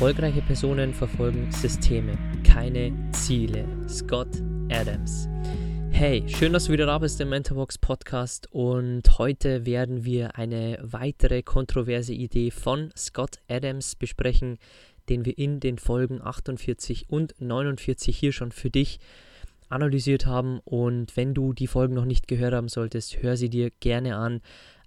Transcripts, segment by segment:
Erfolgreiche Personen verfolgen Systeme, keine Ziele. Scott Adams. Hey, schön, dass du wieder da bist im Mentorbox Podcast und heute werden wir eine weitere kontroverse Idee von Scott Adams besprechen, den wir in den Folgen 48 und 49 hier schon für dich analysiert haben und wenn du die Folgen noch nicht gehört haben solltest, hör sie dir gerne an.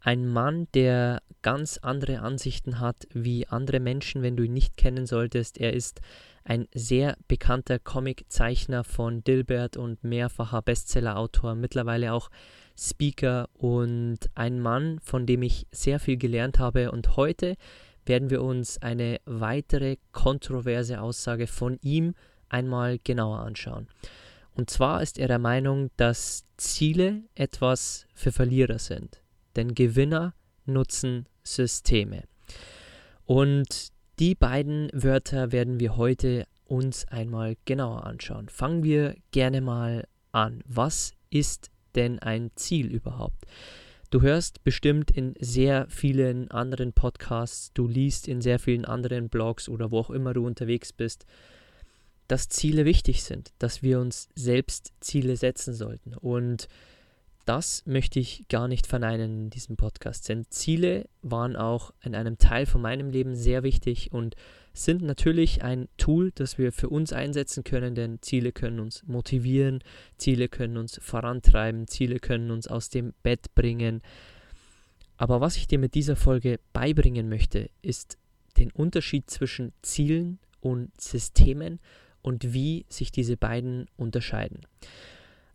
Ein Mann, der ganz andere Ansichten hat wie andere Menschen, wenn du ihn nicht kennen solltest. Er ist ein sehr bekannter Comiczeichner von Dilbert und mehrfacher Bestsellerautor, mittlerweile auch Speaker und ein Mann, von dem ich sehr viel gelernt habe. Und heute werden wir uns eine weitere kontroverse Aussage von ihm einmal genauer anschauen. Und zwar ist er der Meinung, dass Ziele etwas für Verlierer sind denn Gewinner nutzen Systeme. Und die beiden Wörter werden wir heute uns einmal genauer anschauen. Fangen wir gerne mal an. Was ist denn ein Ziel überhaupt? Du hörst bestimmt in sehr vielen anderen Podcasts, du liest in sehr vielen anderen Blogs oder wo auch immer du unterwegs bist, dass Ziele wichtig sind, dass wir uns selbst Ziele setzen sollten. Und das möchte ich gar nicht verneinen in diesem Podcast, denn Ziele waren auch in einem Teil von meinem Leben sehr wichtig und sind natürlich ein Tool, das wir für uns einsetzen können, denn Ziele können uns motivieren, Ziele können uns vorantreiben, Ziele können uns aus dem Bett bringen. Aber was ich dir mit dieser Folge beibringen möchte, ist den Unterschied zwischen Zielen und Systemen und wie sich diese beiden unterscheiden.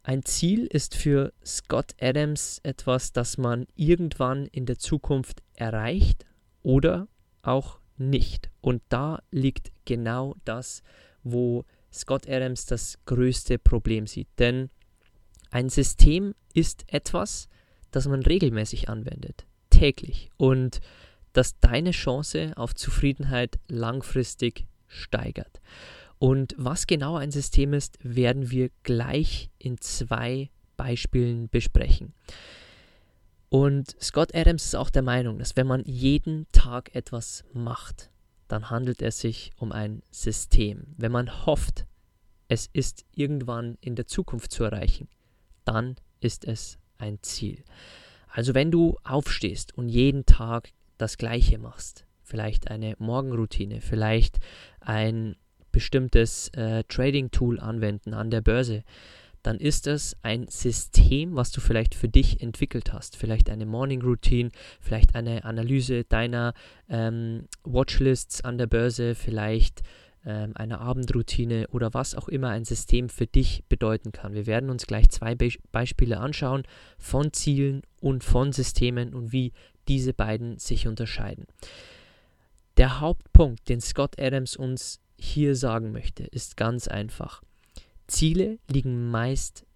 Ein Ziel ist für Scott Adams etwas, das man irgendwann in der Zukunft erreicht oder auch nicht. Und da liegt genau das, wo Scott Adams das größte Problem sieht. Denn ein System ist etwas, das man regelmäßig anwendet, täglich und das deine Chance auf Zufriedenheit langfristig steigert. Und was genau ein System ist, werden wir gleich in zwei Beispielen besprechen. Und Scott Adams ist auch der Meinung, dass wenn man jeden Tag etwas macht, dann handelt es sich um ein System. Wenn man hofft, es ist irgendwann in der Zukunft zu erreichen, dann ist es ein Ziel. Also wenn du aufstehst und jeden Tag das Gleiche machst, vielleicht eine Morgenroutine, vielleicht ein bestimmtes äh, Trading-Tool anwenden an der Börse, dann ist es ein System, was du vielleicht für dich entwickelt hast. Vielleicht eine Morning Routine, vielleicht eine Analyse deiner ähm, Watchlists an der Börse, vielleicht ähm, eine Abendroutine oder was auch immer ein System für dich bedeuten kann. Wir werden uns gleich zwei Be Beispiele anschauen von Zielen und von Systemen und wie diese beiden sich unterscheiden. Der Hauptpunkt, den Scott Adams uns hier sagen möchte, ist ganz einfach. Ziele liegen meist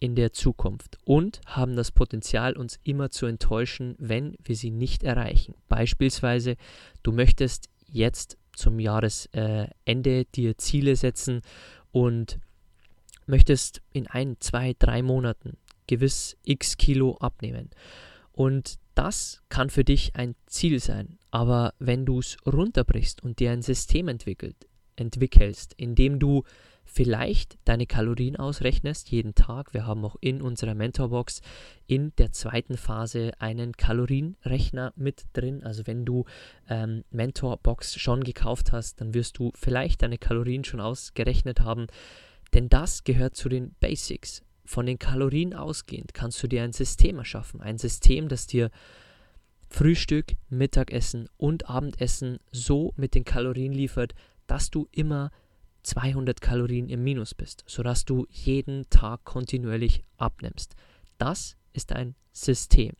in der Zukunft und haben das Potenzial, uns immer zu enttäuschen, wenn wir sie nicht erreichen. Beispielsweise, du möchtest jetzt zum Jahresende dir Ziele setzen und möchtest in ein, zwei, drei Monaten gewiss x Kilo abnehmen. Und das kann für dich ein Ziel sein. Aber wenn du es runterbrichst und dir ein System entwickelt, entwickelst, indem du vielleicht deine Kalorien ausrechnest jeden Tag. Wir haben auch in unserer Mentorbox in der zweiten Phase einen Kalorienrechner mit drin. Also wenn du ähm, Mentorbox schon gekauft hast, dann wirst du vielleicht deine Kalorien schon ausgerechnet haben. Denn das gehört zu den Basics. Von den Kalorien ausgehend kannst du dir ein System erschaffen. Ein System, das dir Frühstück, Mittagessen und Abendessen so mit den Kalorien liefert, dass du immer 200 Kalorien im Minus bist, sodass du jeden Tag kontinuierlich abnimmst. Das ist ein System.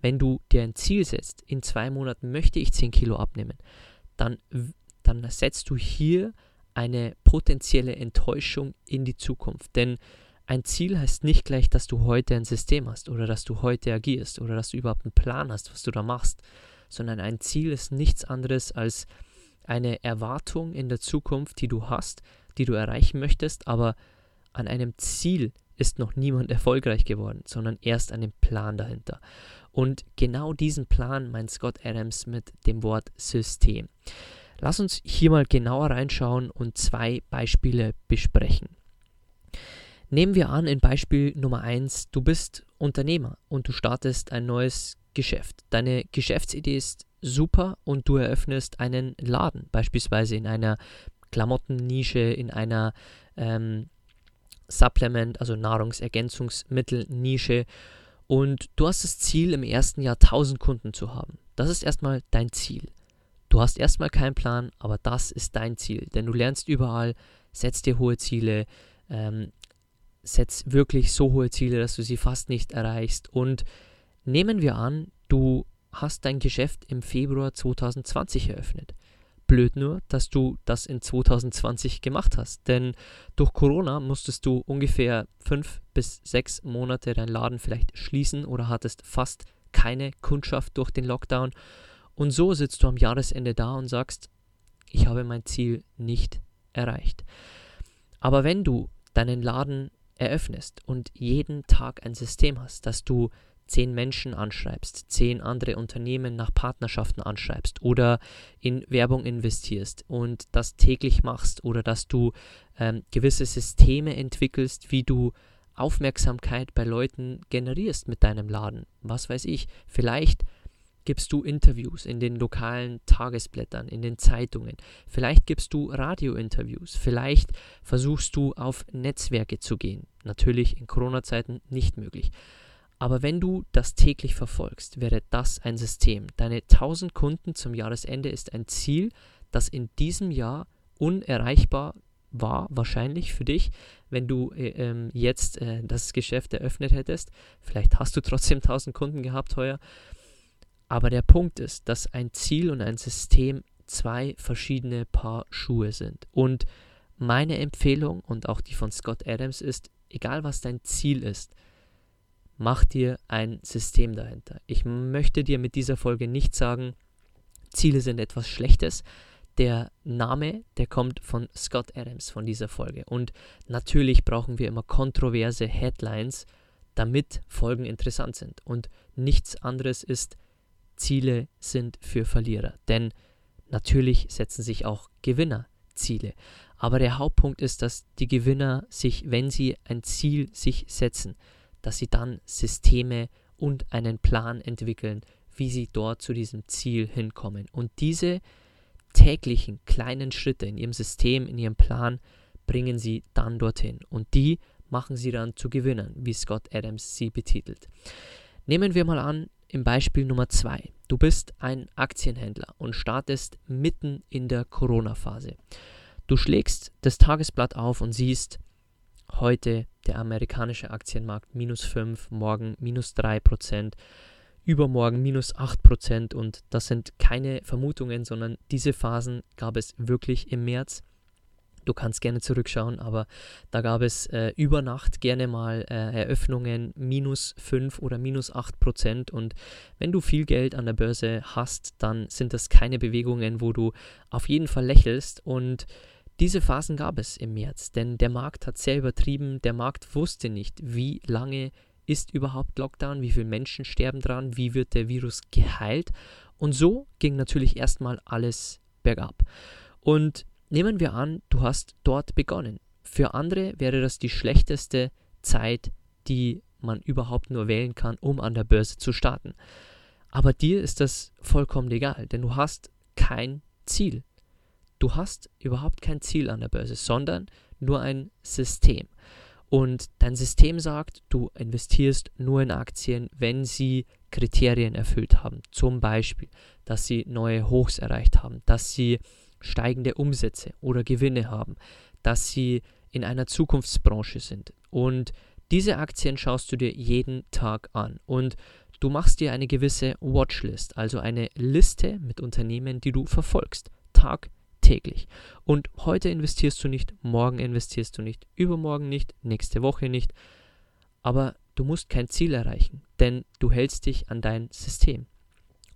Wenn du dir ein Ziel setzt, in zwei Monaten möchte ich 10 Kilo abnehmen, dann, dann setzt du hier eine potenzielle Enttäuschung in die Zukunft. Denn ein Ziel heißt nicht gleich, dass du heute ein System hast oder dass du heute agierst oder dass du überhaupt einen Plan hast, was du da machst, sondern ein Ziel ist nichts anderes als eine Erwartung in der Zukunft, die du hast, die du erreichen möchtest, aber an einem Ziel ist noch niemand erfolgreich geworden, sondern erst an dem Plan dahinter. Und genau diesen Plan meint Scott Adams mit dem Wort System. Lass uns hier mal genauer reinschauen und zwei Beispiele besprechen. Nehmen wir an, in Beispiel Nummer 1, du bist Unternehmer und du startest ein neues Geschäft. Deine Geschäftsidee ist super und du eröffnest einen Laden, beispielsweise in einer Klamottennische, in einer ähm, Supplement, also Nahrungsergänzungsmittelnische und du hast das Ziel, im ersten Jahr 1000 Kunden zu haben. Das ist erstmal dein Ziel. Du hast erstmal keinen Plan, aber das ist dein Ziel, denn du lernst überall, setzt dir hohe Ziele, ähm, setz wirklich so hohe Ziele, dass du sie fast nicht erreichst. Und nehmen wir an, du hast dein Geschäft im Februar 2020 eröffnet. Blöd nur, dass du das in 2020 gemacht hast, denn durch Corona musstest du ungefähr fünf bis sechs Monate deinen Laden vielleicht schließen oder hattest fast keine Kundschaft durch den Lockdown. Und so sitzt du am Jahresende da und sagst, ich habe mein Ziel nicht erreicht. Aber wenn du deinen Laden eröffnest und jeden Tag ein System hast, dass du zehn Menschen anschreibst, zehn andere Unternehmen nach Partnerschaften anschreibst oder in Werbung investierst und das täglich machst oder dass du ähm, gewisse Systeme entwickelst, wie du Aufmerksamkeit bei Leuten generierst mit deinem Laden. Was weiß ich, vielleicht gibst du Interviews in den lokalen Tagesblättern, in den Zeitungen. Vielleicht gibst du Radiointerviews. Vielleicht versuchst du auf Netzwerke zu gehen. Natürlich in Corona-Zeiten nicht möglich. Aber wenn du das täglich verfolgst, wäre das ein System. Deine 1000 Kunden zum Jahresende ist ein Ziel, das in diesem Jahr unerreichbar war, wahrscheinlich für dich, wenn du äh, ähm, jetzt äh, das Geschäft eröffnet hättest. Vielleicht hast du trotzdem 1000 Kunden gehabt heuer. Aber der Punkt ist, dass ein Ziel und ein System zwei verschiedene Paar Schuhe sind. Und meine Empfehlung und auch die von Scott Adams ist, egal was dein Ziel ist, mach dir ein System dahinter. Ich möchte dir mit dieser Folge nicht sagen, Ziele sind etwas Schlechtes. Der Name, der kommt von Scott Adams von dieser Folge. Und natürlich brauchen wir immer kontroverse Headlines, damit Folgen interessant sind. Und nichts anderes ist Ziele sind für Verlierer. Denn natürlich setzen sich auch Gewinner Ziele. Aber der Hauptpunkt ist, dass die Gewinner sich, wenn sie ein Ziel sich setzen, dass sie dann Systeme und einen Plan entwickeln, wie sie dort zu diesem Ziel hinkommen. Und diese täglichen kleinen Schritte in ihrem System, in ihrem Plan, bringen sie dann dorthin. Und die machen sie dann zu Gewinnern, wie Scott Adams sie betitelt. Nehmen wir mal an, im Beispiel Nummer 2. Du bist ein Aktienhändler und startest mitten in der Corona-Phase. Du schlägst das Tagesblatt auf und siehst, heute der amerikanische Aktienmarkt minus 5, morgen minus 3 Prozent, übermorgen minus 8 Prozent und das sind keine Vermutungen, sondern diese Phasen gab es wirklich im März. Du kannst gerne zurückschauen, aber da gab es äh, über Nacht gerne mal äh, Eröffnungen minus 5 oder minus 8 Prozent. Und wenn du viel Geld an der Börse hast, dann sind das keine Bewegungen, wo du auf jeden Fall lächelst. Und diese Phasen gab es im März, denn der Markt hat sehr übertrieben. Der Markt wusste nicht, wie lange ist überhaupt Lockdown, wie viele Menschen sterben dran, wie wird der Virus geheilt. Und so ging natürlich erstmal alles bergab. Und Nehmen wir an, du hast dort begonnen. Für andere wäre das die schlechteste Zeit, die man überhaupt nur wählen kann, um an der Börse zu starten. Aber dir ist das vollkommen egal, denn du hast kein Ziel. Du hast überhaupt kein Ziel an der Börse, sondern nur ein System. Und dein System sagt, du investierst nur in Aktien, wenn sie Kriterien erfüllt haben. Zum Beispiel, dass sie neue Hochs erreicht haben, dass sie steigende Umsätze oder Gewinne haben, dass sie in einer Zukunftsbranche sind. Und diese Aktien schaust du dir jeden Tag an und du machst dir eine gewisse Watchlist, also eine Liste mit Unternehmen, die du verfolgst, tagtäglich täglich. Und heute investierst du nicht, morgen investierst du nicht, übermorgen nicht, nächste Woche nicht. Aber du musst kein Ziel erreichen, denn du hältst dich an dein System.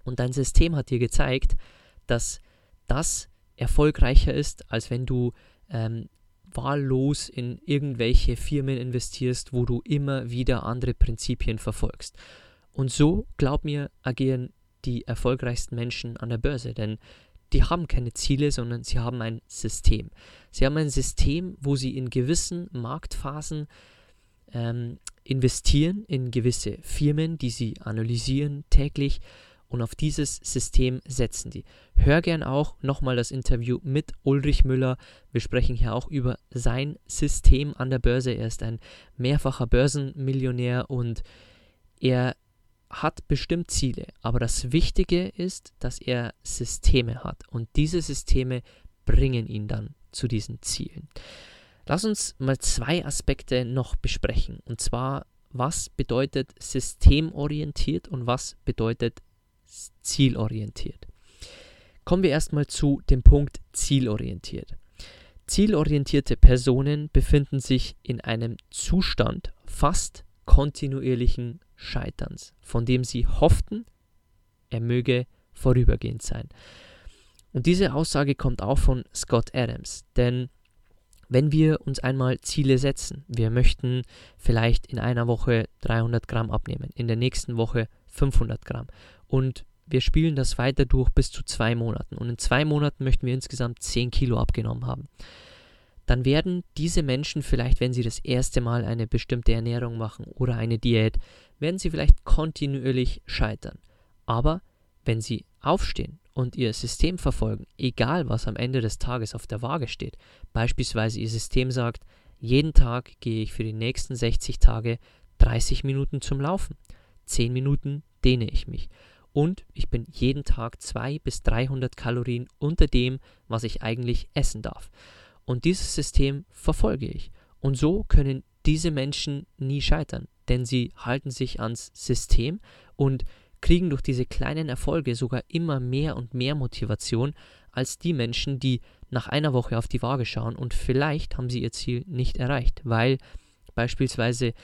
Und dein System hat dir gezeigt, dass das erfolgreicher ist, als wenn du ähm, wahllos in irgendwelche Firmen investierst, wo du immer wieder andere Prinzipien verfolgst. Und so, glaub mir, agieren die erfolgreichsten Menschen an der Börse, denn die haben keine Ziele, sondern sie haben ein System. Sie haben ein System, wo sie in gewissen Marktphasen ähm, investieren, in gewisse Firmen, die sie analysieren täglich und auf dieses System setzen die. Hör gern auch nochmal das Interview mit Ulrich Müller. Wir sprechen hier auch über sein System an der Börse. Er ist ein mehrfacher Börsenmillionär und er hat bestimmt Ziele, aber das Wichtige ist, dass er Systeme hat und diese Systeme bringen ihn dann zu diesen Zielen. Lass uns mal zwei Aspekte noch besprechen und zwar, was bedeutet systemorientiert und was bedeutet zielorientiert. Kommen wir erstmal zu dem Punkt zielorientiert. Zielorientierte Personen befinden sich in einem Zustand fast kontinuierlichen Scheiterns, von dem sie hofften, er möge vorübergehend sein. Und diese Aussage kommt auch von Scott Adams, denn wenn wir uns einmal Ziele setzen, wir möchten vielleicht in einer Woche 300 Gramm abnehmen, in der nächsten Woche 500 Gramm. Und wir spielen das weiter durch bis zu zwei Monaten. Und in zwei Monaten möchten wir insgesamt 10 Kilo abgenommen haben, dann werden diese Menschen vielleicht, wenn sie das erste Mal eine bestimmte Ernährung machen oder eine Diät, werden sie vielleicht kontinuierlich scheitern. Aber wenn sie aufstehen und ihr System verfolgen, egal was am Ende des Tages auf der Waage steht, beispielsweise ihr System sagt, jeden Tag gehe ich für die nächsten 60 Tage 30 Minuten zum Laufen, 10 Minuten dehne ich mich und ich bin jeden Tag 200 bis 300 Kalorien unter dem, was ich eigentlich essen darf. Und dieses System verfolge ich. Und so können diese Menschen nie scheitern, denn sie halten sich ans System und kriegen durch diese kleinen Erfolge sogar immer mehr und mehr Motivation als die Menschen, die nach einer Woche auf die Waage schauen und vielleicht haben sie ihr Ziel nicht erreicht, weil beispielsweise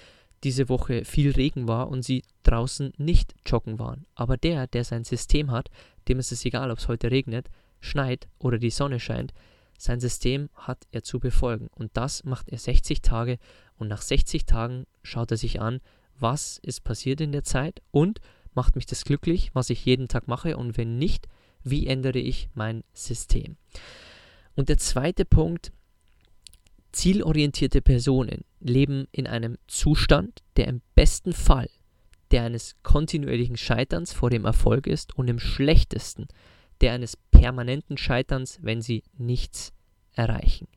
diese Woche viel Regen war und sie draußen nicht joggen waren. Aber der, der sein System hat, dem ist es egal, ob es heute regnet, schneit oder die Sonne scheint, sein System hat er zu befolgen. Und das macht er 60 Tage und nach 60 Tagen schaut er sich an, was ist passiert in der Zeit und macht mich das glücklich, was ich jeden Tag mache und wenn nicht, wie ändere ich mein System. Und der zweite Punkt, zielorientierte Personen leben in einem Zustand, der im besten Fall der eines kontinuierlichen Scheiterns vor dem Erfolg ist und im schlechtesten der eines permanenten Scheiterns, wenn sie nichts erreichen.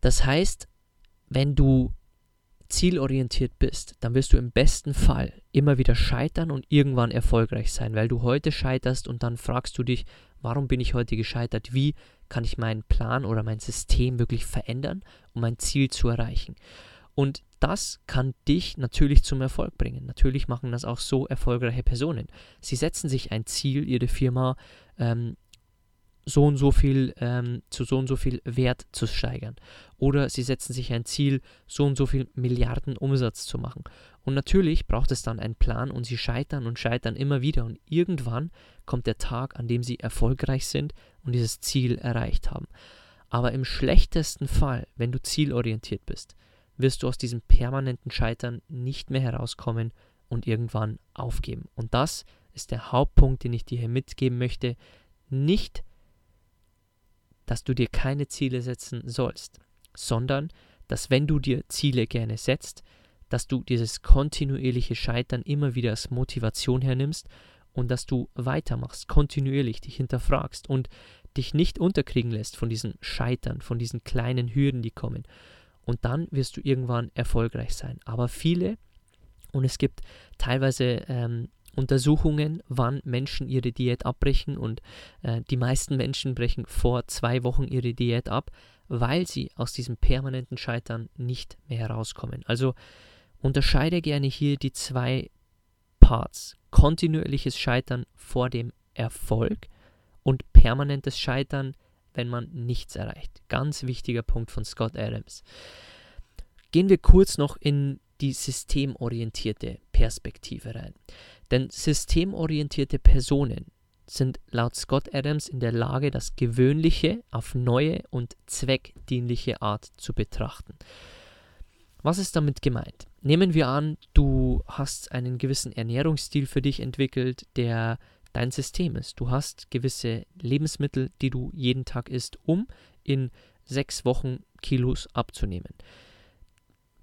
Das heißt, wenn du zielorientiert bist, dann wirst du im besten Fall immer wieder scheitern und irgendwann erfolgreich sein, weil du heute scheiterst und dann fragst du dich, warum bin ich heute gescheitert? Wie kann ich meinen Plan oder mein System wirklich verändern, um mein Ziel zu erreichen? Und das kann dich natürlich zum Erfolg bringen. Natürlich machen das auch so erfolgreiche Personen. Sie setzen sich ein Ziel, ihre Firma ähm, so und so viel ähm, zu so und so viel Wert zu steigern. Oder sie setzen sich ein Ziel, so und so viel Milliarden Umsatz zu machen. Und natürlich braucht es dann einen Plan und sie scheitern und scheitern immer wieder. Und irgendwann kommt der Tag, an dem sie erfolgreich sind und dieses Ziel erreicht haben. Aber im schlechtesten Fall, wenn du zielorientiert bist, wirst du aus diesem permanenten Scheitern nicht mehr herauskommen und irgendwann aufgeben. Und das ist der Hauptpunkt, den ich dir hier mitgeben möchte. Nicht, dass du dir keine Ziele setzen sollst, sondern dass wenn du dir Ziele gerne setzt, dass du dieses kontinuierliche Scheitern immer wieder als Motivation hernimmst und dass du weitermachst, kontinuierlich dich hinterfragst und dich nicht unterkriegen lässt von diesen Scheitern, von diesen kleinen Hürden, die kommen, und dann wirst du irgendwann erfolgreich sein. Aber viele, und es gibt teilweise ähm, Untersuchungen, wann Menschen ihre Diät abbrechen und äh, die meisten Menschen brechen vor zwei Wochen ihre Diät ab, weil sie aus diesem permanenten Scheitern nicht mehr herauskommen. Also unterscheide gerne hier die zwei Parts. Kontinuierliches Scheitern vor dem Erfolg und permanentes Scheitern, wenn man nichts erreicht. Ganz wichtiger Punkt von Scott Adams. Gehen wir kurz noch in die systemorientierte Perspektive rein. Denn systemorientierte Personen sind laut Scott Adams in der Lage, das Gewöhnliche auf neue und zweckdienliche Art zu betrachten. Was ist damit gemeint? Nehmen wir an, du hast einen gewissen Ernährungsstil für dich entwickelt, der dein System ist. Du hast gewisse Lebensmittel, die du jeden Tag isst, um in sechs Wochen Kilos abzunehmen.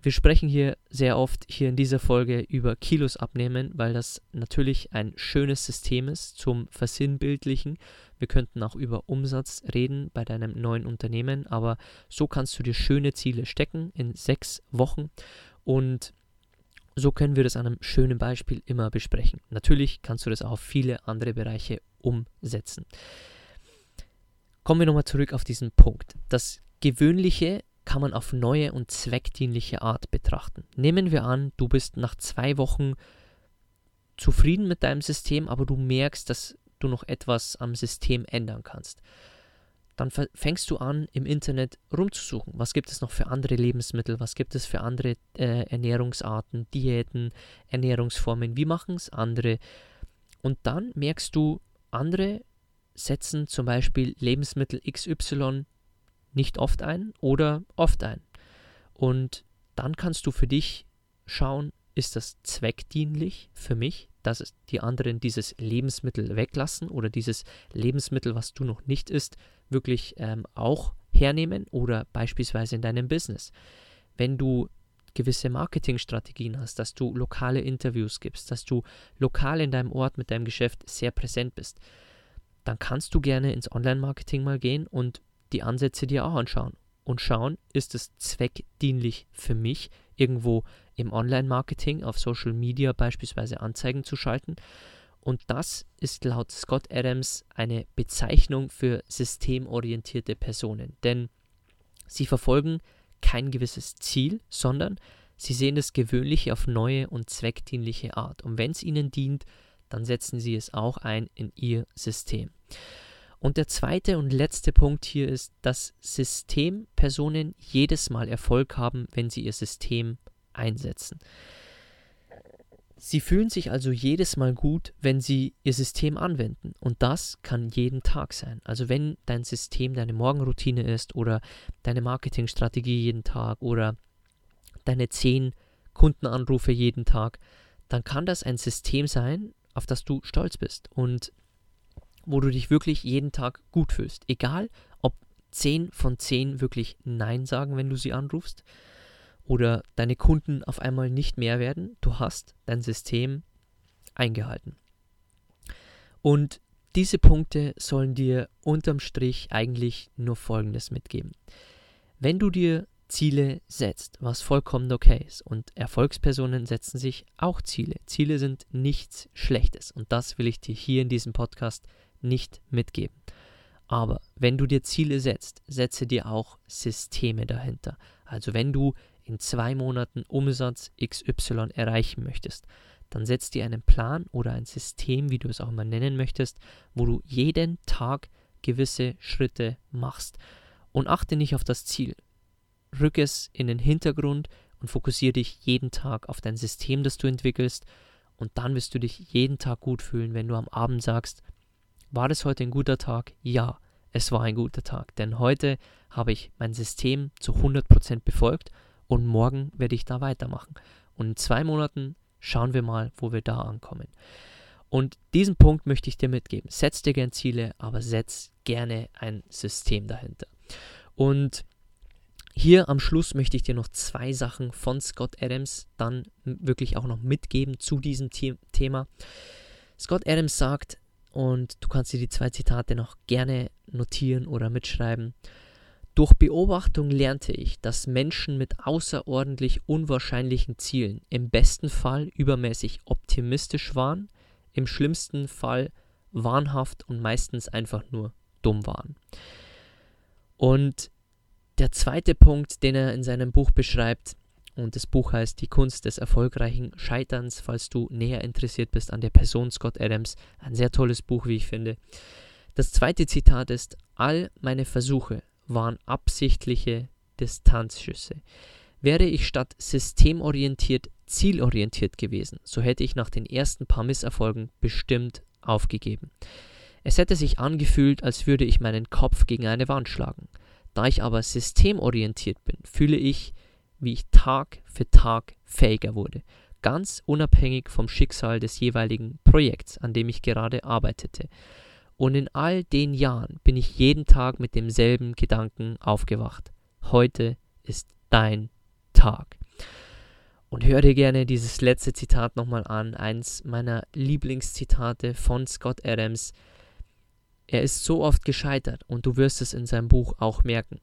Wir sprechen hier sehr oft hier in dieser Folge über Kilos abnehmen, weil das natürlich ein schönes System ist zum Versinnbildlichen. Wir könnten auch über Umsatz reden bei deinem neuen Unternehmen, aber so kannst du dir schöne Ziele stecken in sechs Wochen und so können wir das an einem schönen Beispiel immer besprechen. Natürlich kannst du das auch auf viele andere Bereiche umsetzen. Kommen wir nochmal zurück auf diesen Punkt. Das Gewöhnliche kann man auf neue und zweckdienliche Art betrachten. Nehmen wir an, du bist nach zwei Wochen zufrieden mit deinem System, aber du merkst, dass du noch etwas am System ändern kannst. Dann fängst du an, im Internet rumzusuchen. Was gibt es noch für andere Lebensmittel? Was gibt es für andere äh, Ernährungsarten, Diäten, Ernährungsformen? Wie machen es andere? Und dann merkst du, andere setzen zum Beispiel Lebensmittel XY nicht oft ein oder oft ein. Und dann kannst du für dich schauen, ist das zweckdienlich für mich, dass die anderen dieses Lebensmittel weglassen oder dieses Lebensmittel, was du noch nicht isst, wirklich ähm, auch hernehmen oder beispielsweise in deinem Business. Wenn du gewisse Marketingstrategien hast, dass du lokale Interviews gibst, dass du lokal in deinem Ort mit deinem Geschäft sehr präsent bist, dann kannst du gerne ins Online-Marketing mal gehen und die Ansätze dir auch anschauen und schauen, ist es zweckdienlich für mich, irgendwo im Online-Marketing auf Social Media beispielsweise Anzeigen zu schalten. Und das ist laut Scott Adams eine Bezeichnung für systemorientierte Personen. Denn sie verfolgen kein gewisses Ziel, sondern sie sehen das Gewöhnliche auf neue und zweckdienliche Art. Und wenn es ihnen dient, dann setzen sie es auch ein in ihr System. Und der zweite und letzte Punkt hier ist, dass Systempersonen jedes Mal Erfolg haben, wenn sie ihr System einsetzen. Sie fühlen sich also jedes Mal gut, wenn sie ihr System anwenden. Und das kann jeden Tag sein. Also wenn dein System deine Morgenroutine ist oder deine Marketingstrategie jeden Tag oder deine zehn Kundenanrufe jeden Tag, dann kann das ein System sein, auf das du stolz bist. Und wo du dich wirklich jeden Tag gut fühlst. Egal, ob 10 von 10 wirklich Nein sagen, wenn du sie anrufst, oder deine Kunden auf einmal nicht mehr werden, du hast dein System eingehalten. Und diese Punkte sollen dir unterm Strich eigentlich nur Folgendes mitgeben. Wenn du dir Ziele setzt, was vollkommen okay ist. Und Erfolgspersonen setzen sich auch Ziele. Ziele sind nichts Schlechtes. Und das will ich dir hier in diesem Podcast nicht mitgeben. Aber wenn du dir Ziele setzt, setze dir auch Systeme dahinter. Also wenn du in zwei Monaten Umsatz XY erreichen möchtest, dann setz dir einen Plan oder ein System, wie du es auch immer nennen möchtest, wo du jeden Tag gewisse Schritte machst. Und achte nicht auf das Ziel. Rück es in den Hintergrund und fokussiere dich jeden Tag auf dein System, das du entwickelst. Und dann wirst du dich jeden Tag gut fühlen, wenn du am Abend sagst, war es heute ein guter Tag? Ja, es war ein guter Tag, denn heute habe ich mein System zu 100% befolgt und morgen werde ich da weitermachen. Und in zwei Monaten schauen wir mal, wo wir da ankommen. Und diesen Punkt möchte ich dir mitgeben. Setz dir gern Ziele, aber setz gerne ein System dahinter. Und hier am Schluss möchte ich dir noch zwei Sachen von Scott Adams dann wirklich auch noch mitgeben zu diesem Thema. Scott Adams sagt, und du kannst dir die zwei Zitate noch gerne notieren oder mitschreiben. Durch Beobachtung lernte ich, dass Menschen mit außerordentlich unwahrscheinlichen Zielen im besten Fall übermäßig optimistisch waren, im schlimmsten Fall wahnhaft und meistens einfach nur dumm waren. Und der zweite Punkt, den er in seinem Buch beschreibt, und das Buch heißt Die Kunst des erfolgreichen Scheiterns, falls du näher interessiert bist an der Person Scott Adams. Ein sehr tolles Buch, wie ich finde. Das zweite Zitat ist, all meine Versuche waren absichtliche Distanzschüsse. Wäre ich statt systemorientiert zielorientiert gewesen, so hätte ich nach den ersten paar Misserfolgen bestimmt aufgegeben. Es hätte sich angefühlt, als würde ich meinen Kopf gegen eine Wand schlagen. Da ich aber systemorientiert bin, fühle ich, wie ich Tag für Tag fähiger wurde, ganz unabhängig vom Schicksal des jeweiligen Projekts, an dem ich gerade arbeitete. Und in all den Jahren bin ich jeden Tag mit demselben Gedanken aufgewacht. Heute ist dein Tag. Und hör dir gerne dieses letzte Zitat nochmal an, eins meiner Lieblingszitate von Scott Adams. Er ist so oft gescheitert und du wirst es in seinem Buch auch merken.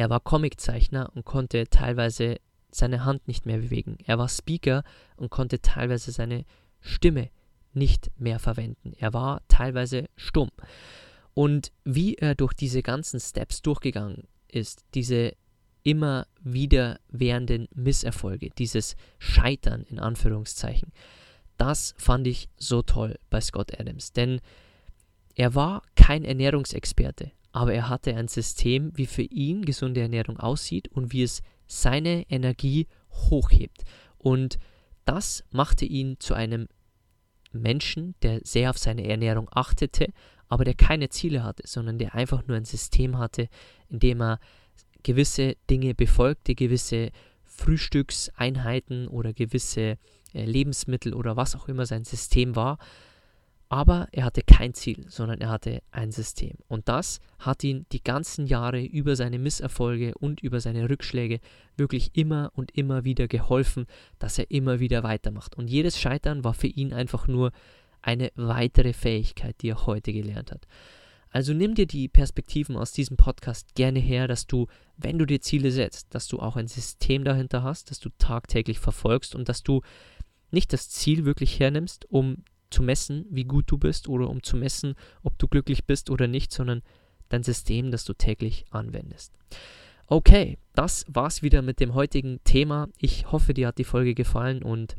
Er war Comiczeichner und konnte teilweise seine Hand nicht mehr bewegen. Er war Speaker und konnte teilweise seine Stimme nicht mehr verwenden. Er war teilweise stumm. Und wie er durch diese ganzen Steps durchgegangen ist, diese immer wieder währenden Misserfolge, dieses Scheitern in Anführungszeichen. Das fand ich so toll bei Scott Adams, denn er war kein Ernährungsexperte, aber er hatte ein System, wie für ihn gesunde Ernährung aussieht und wie es seine Energie hochhebt. Und das machte ihn zu einem Menschen, der sehr auf seine Ernährung achtete, aber der keine Ziele hatte, sondern der einfach nur ein System hatte, in dem er gewisse Dinge befolgte, gewisse Frühstückseinheiten oder gewisse äh, Lebensmittel oder was auch immer sein System war. Aber er hatte kein Ziel, sondern er hatte ein System. Und das hat ihn die ganzen Jahre über seine Misserfolge und über seine Rückschläge wirklich immer und immer wieder geholfen, dass er immer wieder weitermacht. Und jedes Scheitern war für ihn einfach nur eine weitere Fähigkeit, die er heute gelernt hat. Also nimm dir die Perspektiven aus diesem Podcast gerne her, dass du, wenn du dir Ziele setzt, dass du auch ein System dahinter hast, das du tagtäglich verfolgst und dass du nicht das Ziel wirklich hernimmst, um zu messen, wie gut du bist oder um zu messen, ob du glücklich bist oder nicht, sondern dein System, das du täglich anwendest. Okay, das war's wieder mit dem heutigen Thema. Ich hoffe, dir hat die Folge gefallen und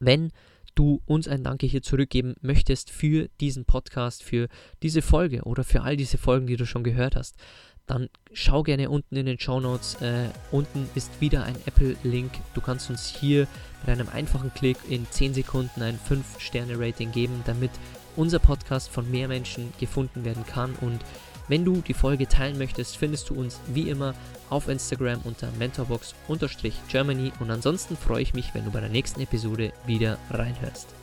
wenn du uns ein Danke hier zurückgeben möchtest für diesen Podcast, für diese Folge oder für all diese Folgen, die du schon gehört hast, dann schau gerne unten in den Show Notes. Äh, unten ist wieder ein Apple-Link. Du kannst uns hier mit einem einfachen Klick in 10 Sekunden ein 5-Sterne-Rating geben, damit unser Podcast von mehr Menschen gefunden werden kann. Und wenn du die Folge teilen möchtest, findest du uns wie immer auf Instagram unter mentorbox-germany und ansonsten freue ich mich, wenn du bei der nächsten Episode wieder reinhörst.